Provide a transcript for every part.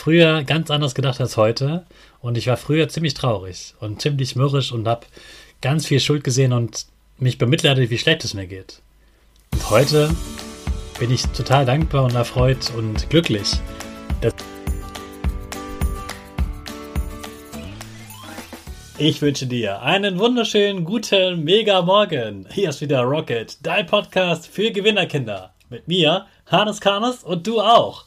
früher ganz anders gedacht als heute und ich war früher ziemlich traurig und ziemlich mürrisch und habe ganz viel Schuld gesehen und mich bemitleidet, wie schlecht es mir geht. Und heute bin ich total dankbar und erfreut und glücklich. Ich wünsche dir einen wunderschönen guten Mega Morgen. Hier ist wieder Rocket, dein Podcast für Gewinnerkinder. Mit mir, Hannes Karnes und du auch.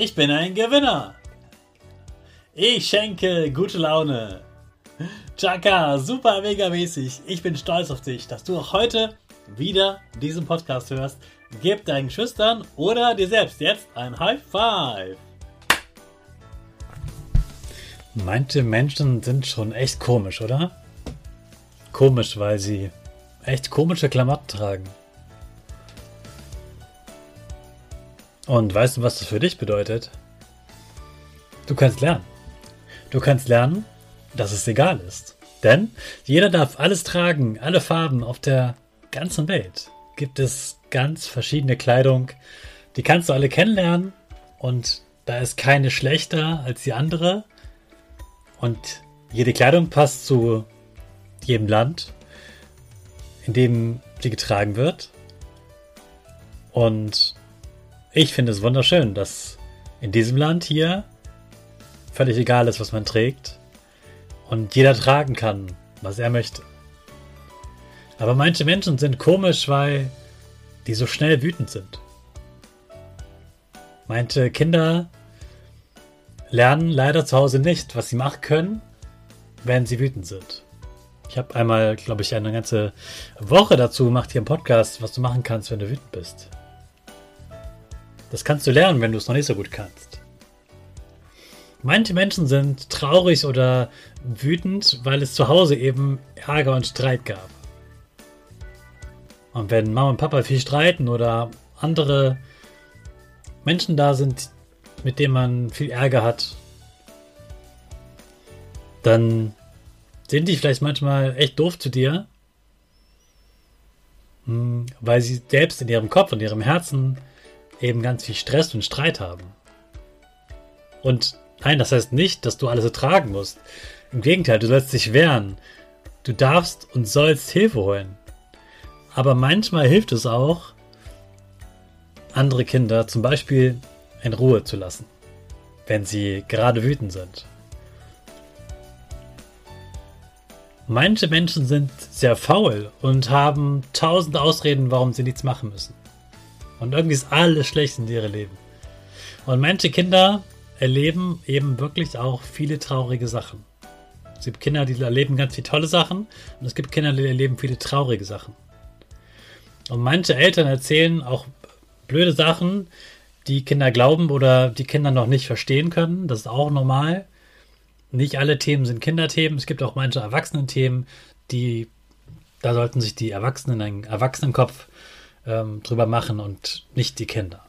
Ich bin ein Gewinner. Ich schenke gute Laune. Chaka, super mega mäßig. Ich bin stolz auf dich, dass du auch heute wieder diesen Podcast hörst. Gib deinen Schüchtern oder dir selbst jetzt ein High Five. Manche Menschen sind schon echt komisch, oder? Komisch, weil sie echt komische Klamotten tragen. Und weißt du, was das für dich bedeutet? Du kannst lernen. Du kannst lernen, dass es egal ist. Denn jeder darf alles tragen, alle Farben auf der ganzen Welt. Gibt es ganz verschiedene Kleidung, die kannst du alle kennenlernen und da ist keine schlechter als die andere. Und jede Kleidung passt zu jedem Land, in dem sie getragen wird. Und ich finde es wunderschön, dass in diesem Land hier völlig egal ist, was man trägt und jeder tragen kann, was er möchte. Aber manche Menschen sind komisch, weil die so schnell wütend sind. Manche Kinder lernen leider zu Hause nicht, was sie machen können, wenn sie wütend sind. Ich habe einmal, glaube ich, eine ganze Woche dazu gemacht hier im Podcast, was du machen kannst, wenn du wütend bist. Das kannst du lernen, wenn du es noch nicht so gut kannst. Manche Menschen sind traurig oder wütend, weil es zu Hause eben Ärger und Streit gab. Und wenn Mama und Papa viel streiten oder andere Menschen da sind, mit denen man viel Ärger hat, dann sind die vielleicht manchmal echt doof zu dir, hm, weil sie selbst in ihrem Kopf und ihrem Herzen eben ganz viel Stress und Streit haben. Und Nein, das heißt nicht, dass du alles ertragen musst. Im Gegenteil, du sollst dich wehren. Du darfst und sollst Hilfe holen. Aber manchmal hilft es auch, andere Kinder zum Beispiel in Ruhe zu lassen, wenn sie gerade wütend sind. Manche Menschen sind sehr faul und haben tausend Ausreden, warum sie nichts machen müssen. Und irgendwie ist alles schlecht in ihrem Leben. Und manche Kinder erleben eben wirklich auch viele traurige Sachen. Es gibt Kinder, die erleben ganz viele tolle Sachen und es gibt Kinder, die erleben viele traurige Sachen. Und manche Eltern erzählen auch blöde Sachen, die Kinder glauben oder die Kinder noch nicht verstehen können. Das ist auch normal. Nicht alle Themen sind Kinderthemen. Es gibt auch manche Erwachsenenthemen, die, da sollten sich die Erwachsenen einen Erwachsenenkopf ähm, drüber machen und nicht die Kinder.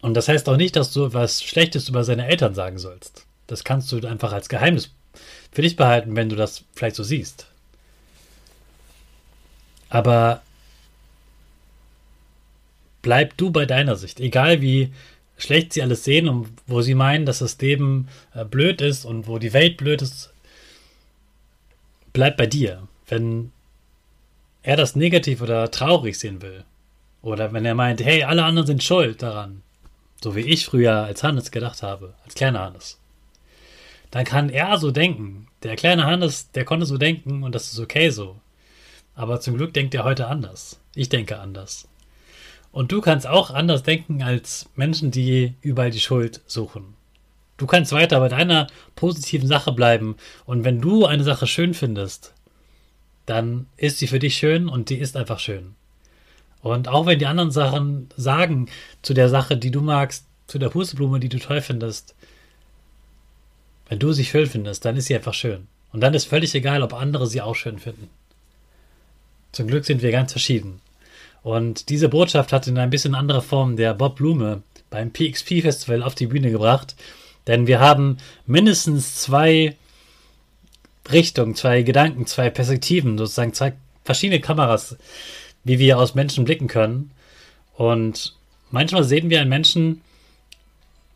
Und das heißt auch nicht, dass du was Schlechtes über seine Eltern sagen sollst. Das kannst du einfach als Geheimnis für dich behalten, wenn du das vielleicht so siehst. Aber bleib du bei deiner Sicht. Egal wie schlecht sie alles sehen und wo sie meinen, dass das Leben äh, blöd ist und wo die Welt blöd ist, bleib bei dir. Wenn er das negativ oder traurig sehen will, oder wenn er meint, hey, alle anderen sind schuld daran, so wie ich früher als Hannes gedacht habe, als kleiner Hannes, dann kann er so denken. Der kleine Hannes, der konnte so denken und das ist okay so. Aber zum Glück denkt er heute anders. Ich denke anders. Und du kannst auch anders denken als Menschen, die überall die Schuld suchen. Du kannst weiter bei deiner positiven Sache bleiben und wenn du eine Sache schön findest, dann ist sie für dich schön und die ist einfach schön. Und auch wenn die anderen Sachen sagen zu der Sache, die du magst, zu der Pusteblume, die du toll findest, wenn du sie schön findest, dann ist sie einfach schön. Und dann ist völlig egal, ob andere sie auch schön finden. Zum Glück sind wir ganz verschieden. Und diese Botschaft hat in ein bisschen anderer Form der Bob Blume beim PXP Festival auf die Bühne gebracht. Denn wir haben mindestens zwei Richtungen, zwei Gedanken, zwei Perspektiven, sozusagen zwei verschiedene Kameras, wie wir aus Menschen blicken können. Und manchmal sehen wir einen Menschen,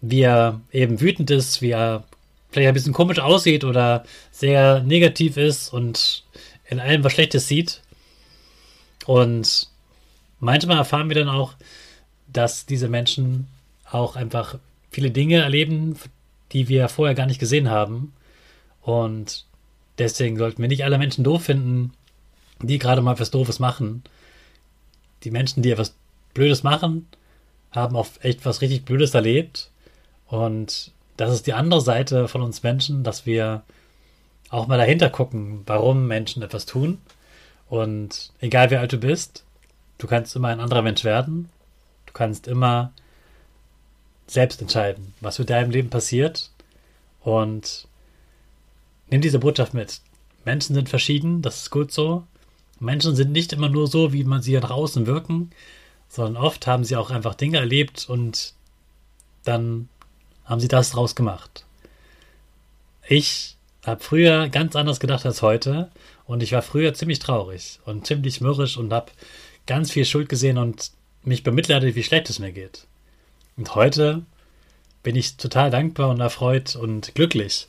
wie er eben wütend ist, wie er vielleicht ein bisschen komisch aussieht oder sehr negativ ist und in allem was Schlechtes sieht. Und manchmal erfahren wir dann auch, dass diese Menschen auch einfach viele Dinge erleben, die wir vorher gar nicht gesehen haben. Und deswegen sollten wir nicht alle Menschen doof finden, die gerade mal was Doofes machen. Die Menschen, die etwas Blödes machen, haben auch echt was richtig Blödes erlebt. Und das ist die andere Seite von uns Menschen, dass wir auch mal dahinter gucken, warum Menschen etwas tun und egal wie alt du bist, du kannst immer ein anderer Mensch werden. Du kannst immer selbst entscheiden, was mit deinem Leben passiert. Und nimm diese Botschaft mit. Menschen sind verschieden, das ist gut so. Menschen sind nicht immer nur so, wie man sie nach außen wirken, sondern oft haben sie auch einfach Dinge erlebt und dann haben sie das draus gemacht. Ich habe früher ganz anders gedacht als heute und ich war früher ziemlich traurig und ziemlich mürrisch und habe ganz viel Schuld gesehen und mich bemitleidet, wie schlecht es mir geht. Und heute bin ich total dankbar und erfreut und glücklich,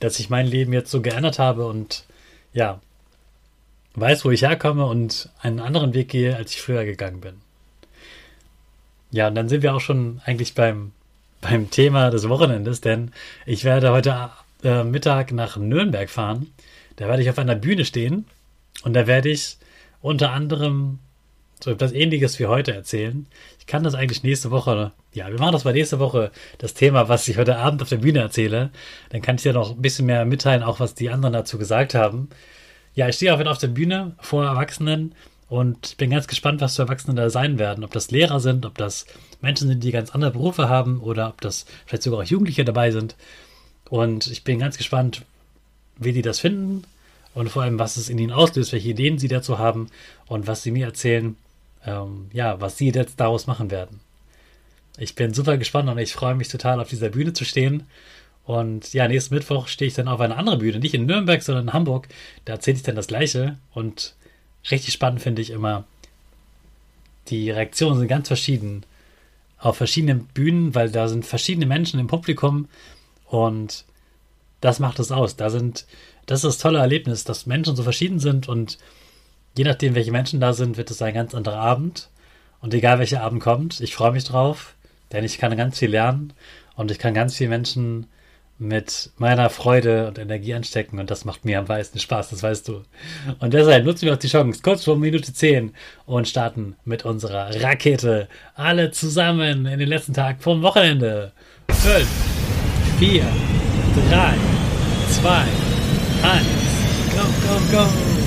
dass ich mein Leben jetzt so geändert habe und ja, weiß, wo ich herkomme und einen anderen Weg gehe, als ich früher gegangen bin. Ja, und dann sind wir auch schon eigentlich beim, beim Thema des Wochenendes, denn ich werde heute äh, Mittag nach Nürnberg fahren da werde ich auf einer Bühne stehen und da werde ich unter anderem so etwas ähnliches wie heute erzählen. Ich kann das eigentlich nächste Woche, ja, wir machen das mal nächste Woche, das Thema, was ich heute Abend auf der Bühne erzähle. Dann kann ich ja noch ein bisschen mehr mitteilen, auch was die anderen dazu gesagt haben. Ja, ich stehe wieder auf der Bühne vor Erwachsenen und bin ganz gespannt, was für Erwachsene da sein werden. Ob das Lehrer sind, ob das Menschen sind, die ganz andere Berufe haben oder ob das vielleicht sogar auch Jugendliche dabei sind. Und ich bin ganz gespannt, wie die das finden und vor allem, was es in ihnen auslöst, welche Ideen sie dazu haben und was sie mir erzählen, ähm, ja, was sie jetzt daraus machen werden. Ich bin super gespannt und ich freue mich total, auf dieser Bühne zu stehen. Und ja, nächsten Mittwoch stehe ich dann auf einer anderen Bühne, nicht in Nürnberg, sondern in Hamburg. Da erzähle ich dann das Gleiche. Und richtig spannend finde ich immer, die Reaktionen sind ganz verschieden auf verschiedenen Bühnen, weil da sind verschiedene Menschen im Publikum und das macht es aus. Da sind, das ist das tolle Erlebnis, dass Menschen so verschieden sind und je nachdem, welche Menschen da sind, wird es ein ganz anderer Abend. Und egal welcher Abend kommt, ich freue mich drauf, denn ich kann ganz viel lernen und ich kann ganz viele Menschen mit meiner Freude und Energie anstecken und das macht mir am meisten Spaß, das weißt du. Und deshalb nutzen wir auch die Chance, kurz vor Minute 10 und starten mit unserer Rakete. Alle zusammen in den letzten Tag vom Wochenende. 12, 4, 3, 2, 1. Go, go, go!